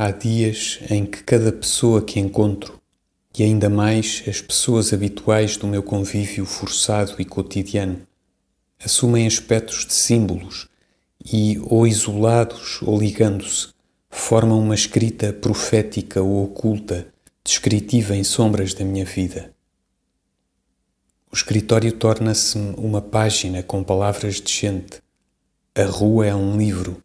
Há dias em que cada pessoa que encontro, e ainda mais as pessoas habituais do meu convívio forçado e cotidiano, assumem aspectos de símbolos e, ou isolados ou ligando-se, formam uma escrita profética ou oculta, descritiva em sombras da minha vida. O escritório torna-se uma página com palavras de gente. A rua é um livro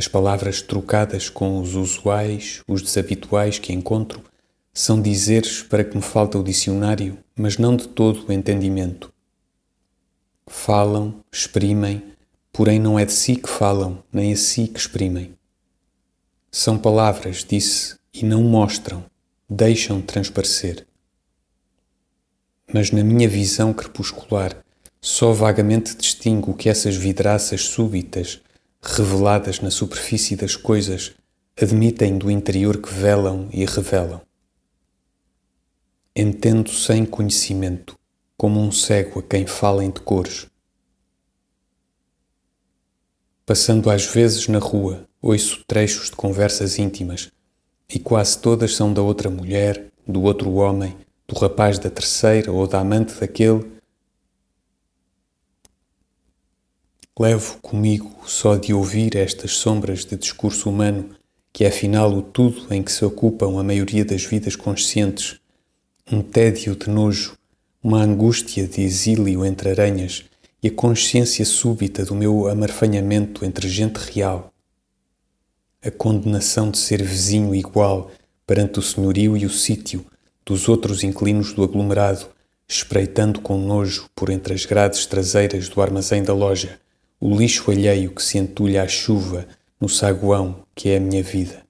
as palavras trocadas com os usuais, os desabituais que encontro, são dizeres para que me falta o dicionário, mas não de todo o entendimento. Falam, exprimem, porém não é de si que falam, nem a si que exprimem. São palavras, disse, e não mostram, deixam transparecer. Mas na minha visão crepuscular, só vagamente distingo que essas vidraças súbitas reveladas na superfície das coisas, admitem do interior que velam e revelam. Entendo sem conhecimento, como um cego a quem fala em decores. Passando às vezes na rua, ouço trechos de conversas íntimas, e quase todas são da outra mulher, do outro homem, do rapaz da terceira ou da amante daquele Levo comigo só de ouvir estas sombras de discurso humano, que é afinal o tudo em que se ocupam a maioria das vidas conscientes, um tédio de nojo, uma angústia de exílio entre aranhas e a consciência súbita do meu amarfanhamento entre gente real. A condenação de ser vizinho igual perante o senhorio e o sítio dos outros inclinos do aglomerado, espreitando com nojo por entre as grades traseiras do armazém da loja o lixo alheio que se entulha à chuva no saguão que é a minha vida.